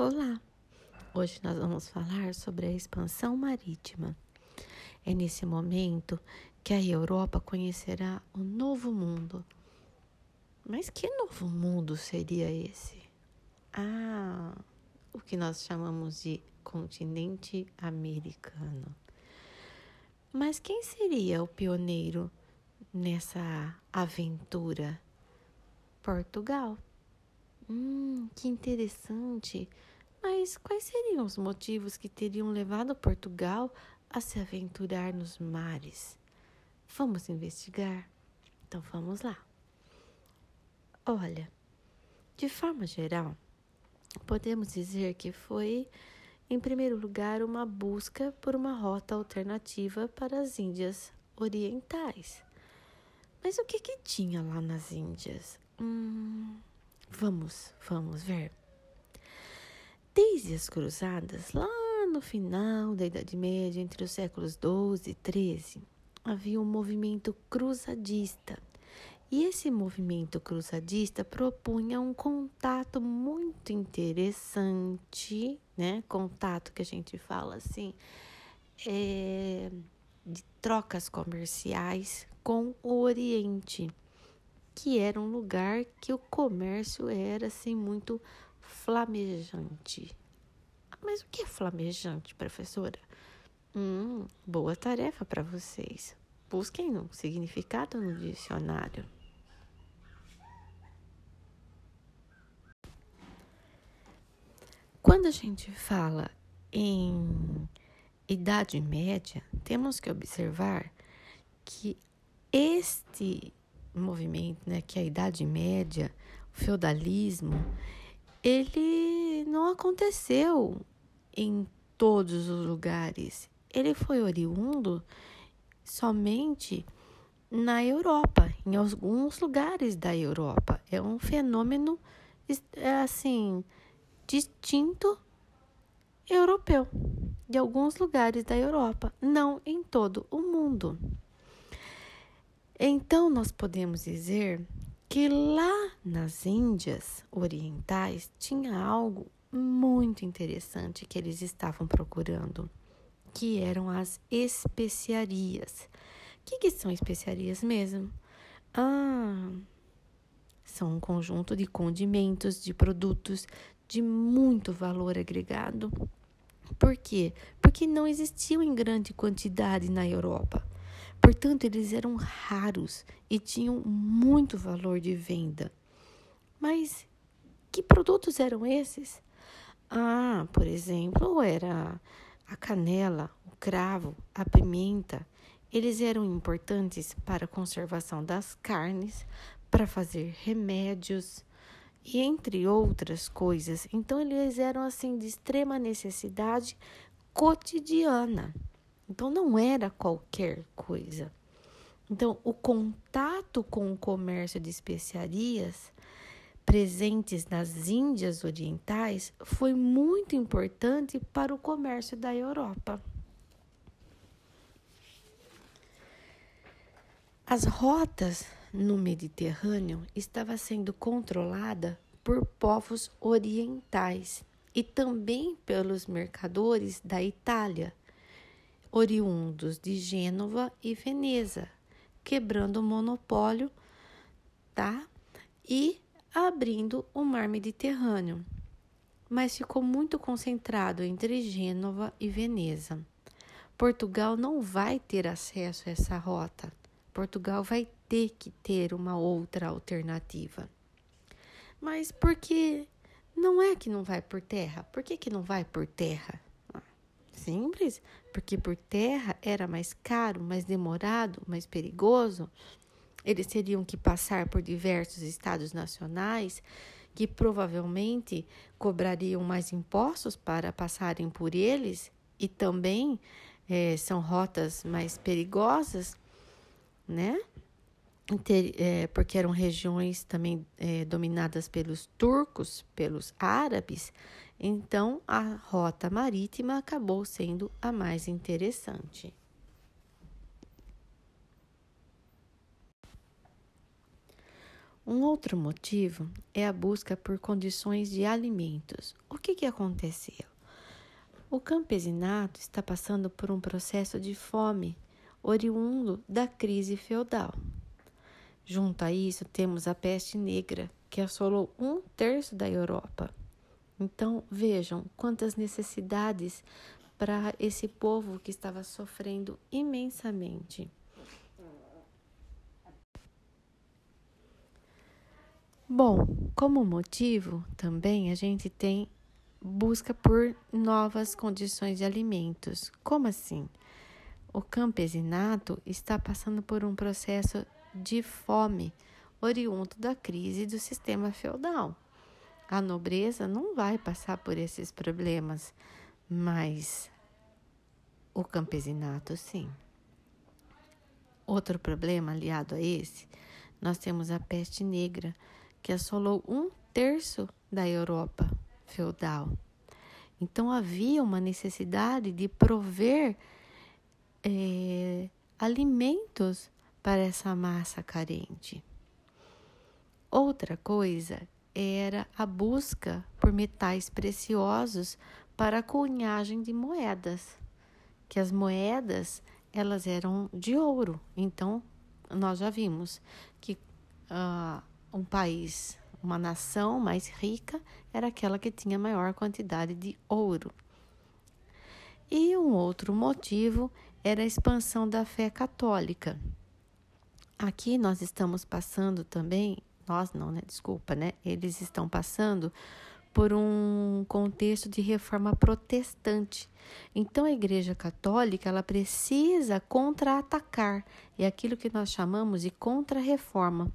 Olá! Hoje nós vamos falar sobre a expansão marítima. É nesse momento que a Europa conhecerá o novo mundo. Mas que novo mundo seria esse? Ah, o que nós chamamos de continente americano. Mas quem seria o pioneiro nessa aventura? Portugal. Hum, que interessante. Mas quais seriam os motivos que teriam levado Portugal a se aventurar nos mares? Vamos investigar? Então vamos lá. Olha, de forma geral, podemos dizer que foi, em primeiro lugar, uma busca por uma rota alternativa para as Índias Orientais. Mas o que, que tinha lá nas Índias? Hum, vamos, vamos ver. Desde as cruzadas, lá no final da Idade Média, entre os séculos 12 e 13, havia um movimento cruzadista. E esse movimento cruzadista propunha um contato muito interessante, né? Contato que a gente fala assim, é, de trocas comerciais com o Oriente, que era um lugar que o comércio era assim muito flamejante. Mas o que é flamejante, professora? Hum, boa tarefa para vocês. Busquem um significado no dicionário. Quando a gente fala em Idade Média, temos que observar que este movimento, né, que é a Idade Média, o feudalismo, ele não aconteceu em todos os lugares. Ele foi oriundo somente na Europa, em alguns lugares da Europa. É um fenômeno é assim distinto europeu, de alguns lugares da Europa, não em todo o mundo. Então nós podemos dizer que lá nas Índias Orientais tinha algo muito interessante que eles estavam procurando, que eram as especiarias. O que, que são especiarias mesmo? Ah, são um conjunto de condimentos, de produtos de muito valor agregado. Por quê? Porque não existiam em grande quantidade na Europa. Portanto, eles eram raros e tinham muito valor de venda. Mas que produtos eram esses? Ah, por exemplo, era a canela, o cravo, a pimenta. Eles eram importantes para a conservação das carnes, para fazer remédios e entre outras coisas. Então eles eram assim de extrema necessidade cotidiana. Então não era qualquer coisa. Então, o contato com o comércio de especiarias presentes nas Índias Orientais foi muito importante para o comércio da Europa. As rotas no Mediterrâneo estavam sendo controladas por povos orientais e também pelos mercadores da Itália, oriundos de Gênova e Veneza, quebrando o monopólio, tá? E abrindo o mar Mediterrâneo. Mas ficou muito concentrado entre Gênova e Veneza. Portugal não vai ter acesso a essa rota. Portugal vai ter que ter uma outra alternativa. Mas por que não é que não vai por terra? Por que, que não vai por terra? Simples, porque por terra era mais caro, mais demorado, mais perigoso. Eles teriam que passar por diversos estados nacionais que provavelmente cobrariam mais impostos para passarem por eles e também é, são rotas mais perigosas, né? É, porque eram regiões também é, dominadas pelos turcos, pelos árabes, então a rota marítima acabou sendo a mais interessante. Um outro motivo é a busca por condições de alimentos. O que, que aconteceu? O campesinato está passando por um processo de fome oriundo da crise feudal. Junto a isso, temos a peste negra, que assolou um terço da Europa. Então, vejam quantas necessidades para esse povo que estava sofrendo imensamente. Bom, como motivo, também a gente tem busca por novas condições de alimentos. Como assim? O campesinato está passando por um processo de fome oriundo da crise do sistema feudal. A nobreza não vai passar por esses problemas, mas o campesinato sim. Outro problema aliado a esse, nós temos a peste negra que assolou um terço da Europa feudal. Então havia uma necessidade de prover é, alimentos para essa massa carente. Outra coisa era a busca por metais preciosos para a cunhagem de moedas, que as moedas elas eram de ouro. Então nós já vimos que uh, um país, uma nação mais rica, era aquela que tinha maior quantidade de ouro. E um outro motivo era a expansão da fé católica. Aqui nós estamos passando também, nós não, né? Desculpa, né? Eles estão passando por um contexto de reforma protestante. Então a Igreja Católica, ela precisa contra-atacar, é aquilo que nós chamamos de contra-reforma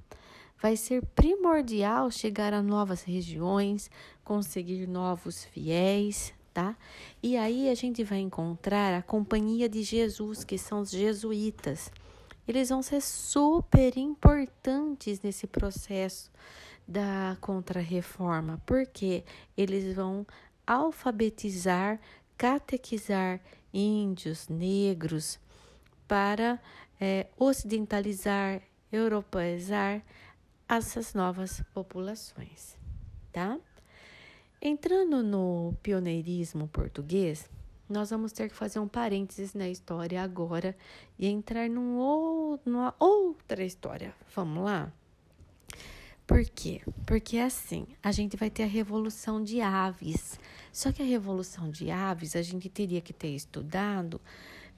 vai ser primordial chegar a novas regiões, conseguir novos fiéis, tá? E aí a gente vai encontrar a companhia de Jesus, que são os jesuítas. Eles vão ser super importantes nesse processo da contrarreforma, porque eles vão alfabetizar, catequizar índios, negros, para é, ocidentalizar, europeizar essas novas populações, tá? Entrando no pioneirismo português, nós vamos ter que fazer um parênteses na história agora e entrar num ou, numa outra história. Vamos lá? Por quê? Porque assim, a gente vai ter a revolução de aves. Só que a revolução de aves a gente teria que ter estudado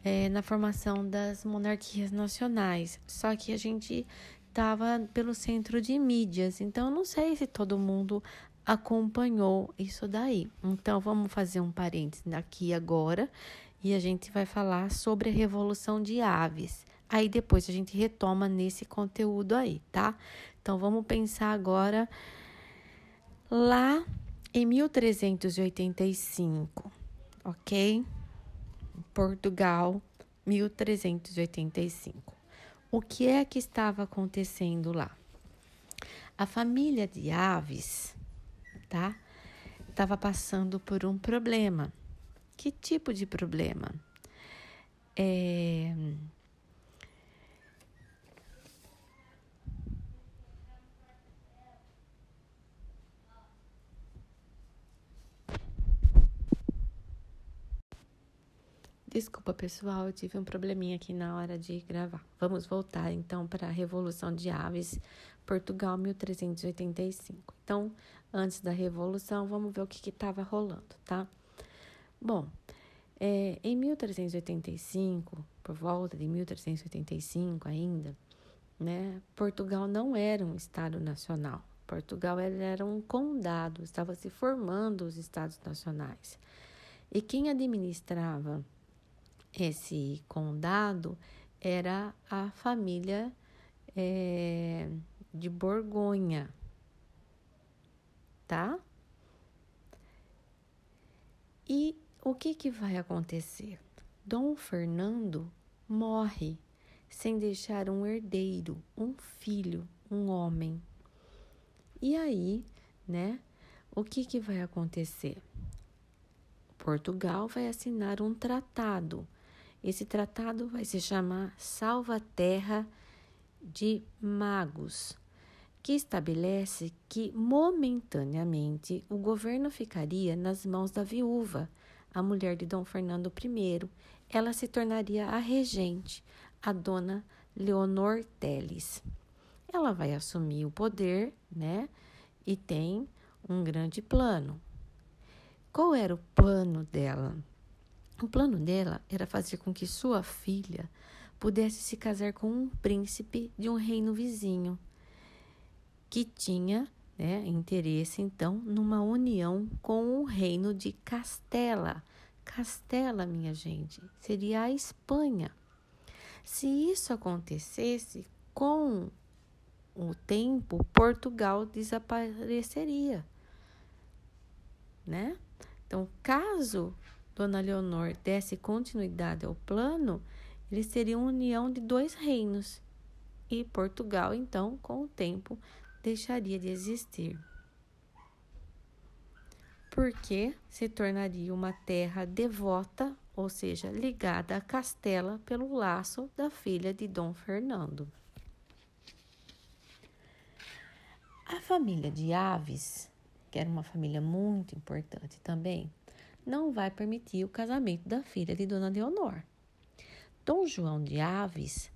é, na formação das monarquias nacionais. Só que a gente estava pelo centro de mídias, então não sei se todo mundo acompanhou isso daí. Então vamos fazer um parênteses aqui agora e a gente vai falar sobre a revolução de aves. Aí depois a gente retoma nesse conteúdo aí, tá? Então vamos pensar agora lá em 1385, ok? Portugal, 1385 o que é que estava acontecendo lá? A família de aves, tá? Estava passando por um problema. Que tipo de problema? É, Desculpa, pessoal, eu tive um probleminha aqui na hora de gravar. Vamos voltar então para a Revolução de Aves, Portugal, 1385. Então, antes da Revolução, vamos ver o que estava rolando, tá? Bom, é, em 1385, por volta de 1385 ainda, né, Portugal não era um Estado nacional. Portugal era um condado, estava se formando os Estados nacionais. E quem administrava esse condado era a família é, de Borgonha, tá? E o que, que vai acontecer? Dom Fernando morre sem deixar um herdeiro, um filho, um homem. E aí, né? O que, que vai acontecer? Portugal vai assinar um tratado esse tratado vai se chamar Salva-Terra de Magos, que estabelece que momentaneamente o governo ficaria nas mãos da viúva, a mulher de Dom Fernando I. Ela se tornaria a regente, a dona Leonor Teles. Ela vai assumir o poder, né? E tem um grande plano. Qual era o plano dela? O plano dela era fazer com que sua filha pudesse se casar com um príncipe de um reino vizinho, que tinha né, interesse, então, numa união com o reino de Castela. Castela, minha gente, seria a Espanha. Se isso acontecesse, com o tempo, Portugal desapareceria, né? Então, caso Dona Leonor desse continuidade ao plano, eles teriam união de dois reinos e Portugal, então, com o tempo, deixaria de existir. Porque se tornaria uma terra devota, ou seja, ligada a Castela pelo laço da filha de Dom Fernando. A família de Aves que era uma família muito importante também, não vai permitir o casamento da filha de Dona Leonor. Dom João de Aves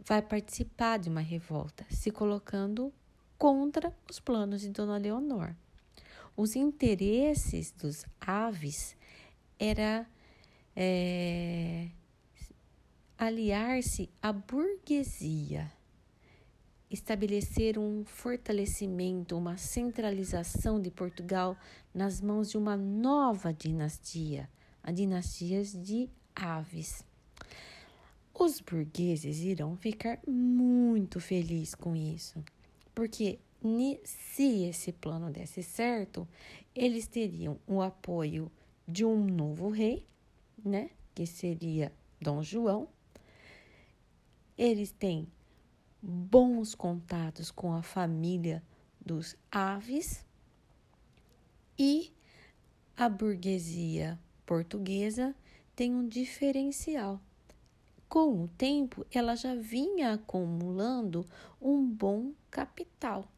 vai participar de uma revolta, se colocando contra os planos de Dona Leonor. Os interesses dos Aves era é, aliar-se à burguesia estabelecer um fortalecimento, uma centralização de Portugal nas mãos de uma nova dinastia, a dinastia de Aves. Os burgueses irão ficar muito felizes com isso, porque se esse plano desse certo, eles teriam o apoio de um novo rei, né, que seria Dom João. Eles têm bons contatos com a família dos aves e a burguesia portuguesa tem um diferencial. Com o tempo, ela já vinha acumulando um bom capital.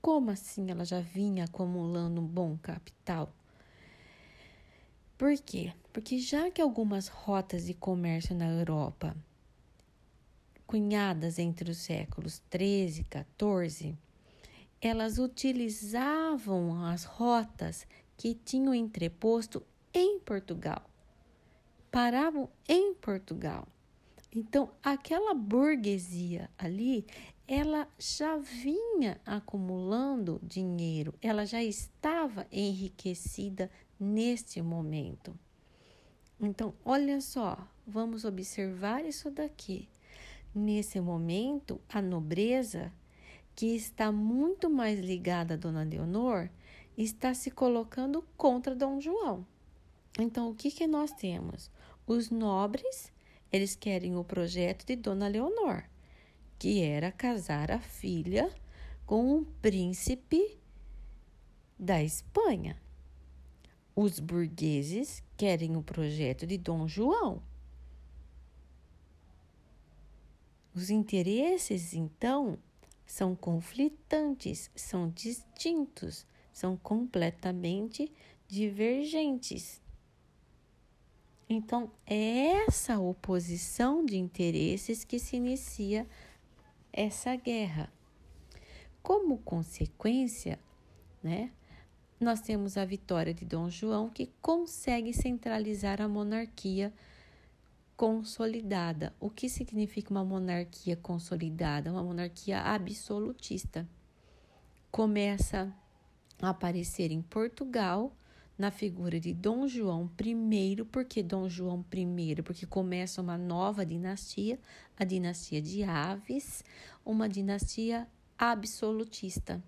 Como assim ela já vinha acumulando um bom capital? Por quê? Porque já que algumas rotas de comércio na Europa cunhadas entre os séculos 13 e 14, elas utilizavam as rotas que tinham entreposto em Portugal. Paravam em Portugal. Então, aquela burguesia ali, ela já vinha acumulando dinheiro, ela já estava enriquecida neste momento. Então, olha só, vamos observar isso daqui. Nesse momento, a nobreza, que está muito mais ligada a Dona Leonor, está se colocando contra Dom João. Então, o que, que nós temos? Os nobres, eles querem o projeto de Dona Leonor, que era casar a filha com um príncipe da Espanha. Os burgueses querem o projeto de Dom João, Os interesses, então, são conflitantes, são distintos, são completamente divergentes. Então, é essa oposição de interesses que se inicia essa guerra. Como consequência, né, nós temos a vitória de Dom João que consegue centralizar a monarquia consolidada. O que significa uma monarquia consolidada? Uma monarquia absolutista. Começa a aparecer em Portugal na figura de Dom João I, porque Dom João I, porque começa uma nova dinastia, a dinastia de Aves, uma dinastia absolutista.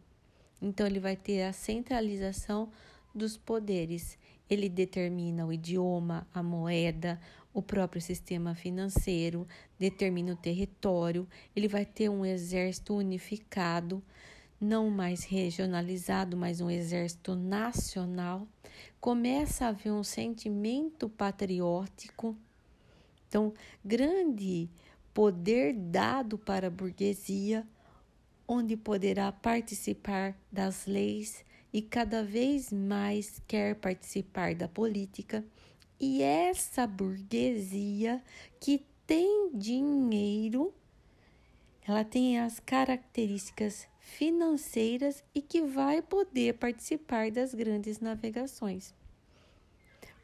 Então ele vai ter a centralização dos poderes. Ele determina o idioma, a moeda, o próprio sistema financeiro, determina o território, ele vai ter um exército unificado, não mais regionalizado, mas um exército nacional. Começa a haver um sentimento patriótico. Então, grande poder dado para a burguesia, onde poderá participar das leis e cada vez mais quer participar da política. E essa burguesia que tem dinheiro, ela tem as características financeiras e que vai poder participar das grandes navegações.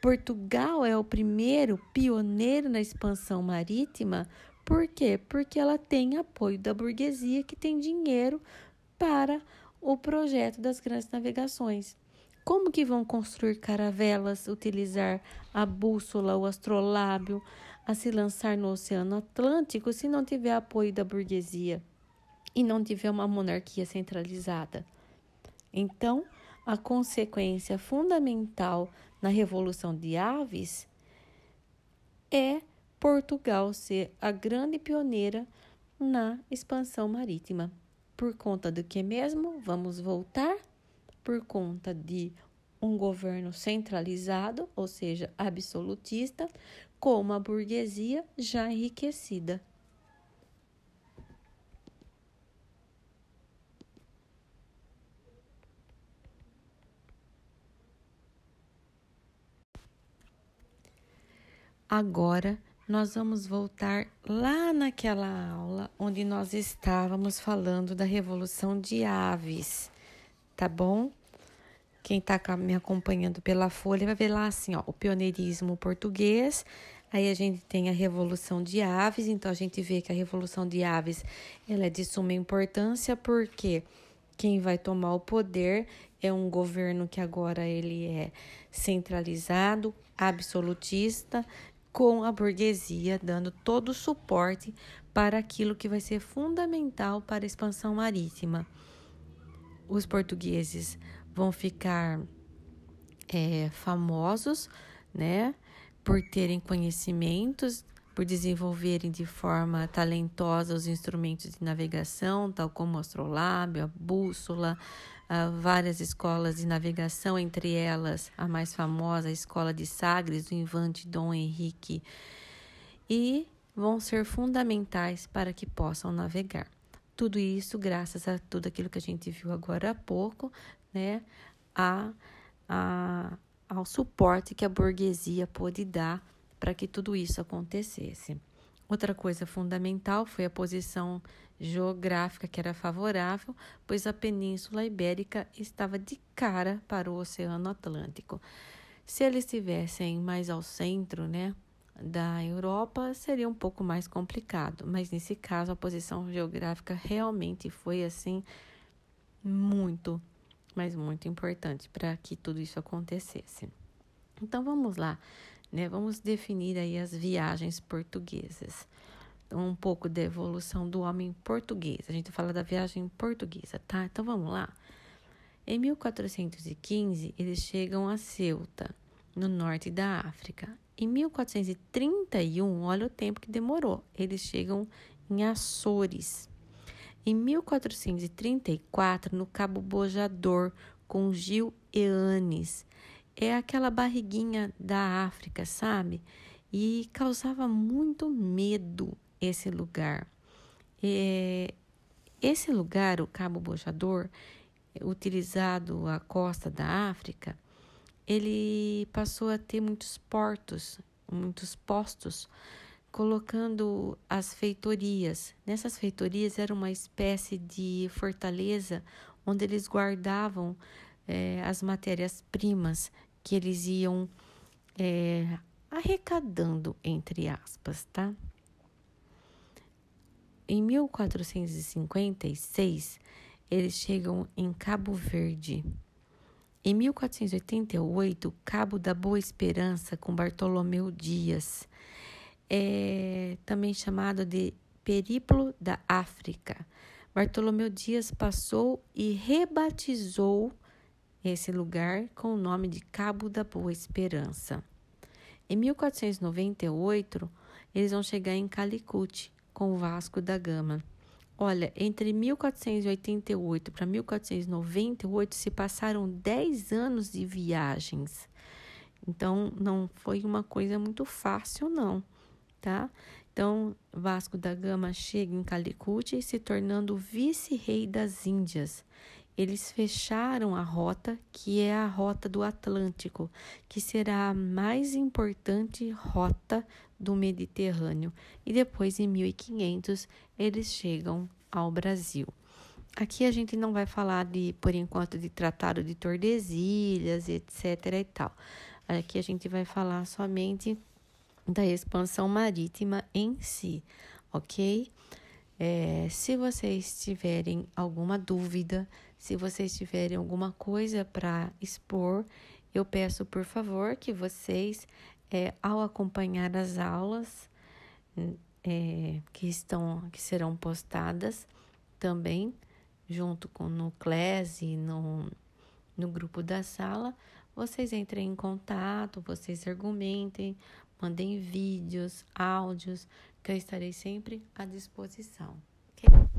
Portugal é o primeiro pioneiro na expansão marítima, por quê? Porque ela tem apoio da burguesia que tem dinheiro para o projeto das grandes navegações. Como que vão construir caravelas, utilizar a bússola, o astrolábio, a se lançar no Oceano Atlântico se não tiver apoio da burguesia e não tiver uma monarquia centralizada? Então, a consequência fundamental na Revolução de Aves é Portugal ser a grande pioneira na expansão marítima. Por conta do que mesmo? Vamos voltar? Por conta de um governo centralizado, ou seja, absolutista, com uma burguesia já enriquecida. Agora nós vamos voltar lá naquela aula onde nós estávamos falando da Revolução de Aves, tá bom? Quem está me acompanhando pela folha vai ver lá assim, ó, o pioneirismo português. Aí a gente tem a Revolução de Aves, então a gente vê que a Revolução de Aves ela é de suma importância porque quem vai tomar o poder é um governo que agora ele é centralizado, absolutista, com a burguesia dando todo o suporte para aquilo que vai ser fundamental para a expansão marítima. Os portugueses vão ficar é, famosos, né, por terem conhecimentos, por desenvolverem de forma talentosa os instrumentos de navegação, tal como o astrolábio, a bússola, várias escolas de navegação, entre elas a mais famosa, a Escola de Sagres, do Infante Dom Henrique, e vão ser fundamentais para que possam navegar. Tudo isso graças a tudo aquilo que a gente viu agora há pouco, né, a, a, ao suporte que a burguesia pôde dar para que tudo isso acontecesse. Outra coisa fundamental foi a posição geográfica que era favorável, pois a Península Ibérica estava de cara para o Oceano Atlântico. Se eles estivessem mais ao centro, né, da Europa, seria um pouco mais complicado, mas nesse caso a posição geográfica realmente foi assim muito, mas muito importante para que tudo isso acontecesse. Então vamos lá, né? Vamos definir aí as viagens portuguesas um pouco da evolução do homem português. A gente fala da viagem portuguesa, tá? Então vamos lá. Em 1415, eles chegam a Ceuta, no norte da África. Em 1431, olha o tempo que demorou, eles chegam em Açores. Em 1434, no Cabo Bojador, com Gil Eanes. É aquela barriguinha da África, sabe? E causava muito medo esse lugar. É, esse lugar, o Cabo Bojador, utilizado a costa da África, ele passou a ter muitos portos, muitos postos, colocando as feitorias. Nessas feitorias era uma espécie de fortaleza onde eles guardavam é, as matérias-primas que eles iam é, arrecadando, entre aspas, tá? Em 1456, eles chegam em Cabo Verde. Em 1488, Cabo da Boa Esperança com Bartolomeu Dias, é também chamado de Periplo da África. Bartolomeu Dias passou e rebatizou esse lugar com o nome de Cabo da Boa Esperança. Em 1498, eles vão chegar em Calicut, com o Vasco da Gama. Olha, entre 1488 para 1498 se passaram 10 anos de viagens. Então, não foi uma coisa muito fácil, não, tá? Então, Vasco da Gama chega em Calicut, se tornando vice-rei das Índias. Eles fecharam a rota, que é a rota do Atlântico, que será a mais importante rota do Mediterrâneo. E depois, em 1500, eles chegam ao Brasil. Aqui a gente não vai falar de, por enquanto, de Tratado de Tordesilhas, etc. e tal. Aqui a gente vai falar somente da expansão marítima em si, ok? É, se vocês tiverem alguma dúvida, se vocês tiverem alguma coisa para expor, eu peço por favor que vocês, é, ao acompanhar as aulas é, que estão, que serão postadas também, junto com no Class e no, no grupo da sala, vocês entrem em contato, vocês argumentem, mandem vídeos, áudios, que eu estarei sempre à disposição. Okay?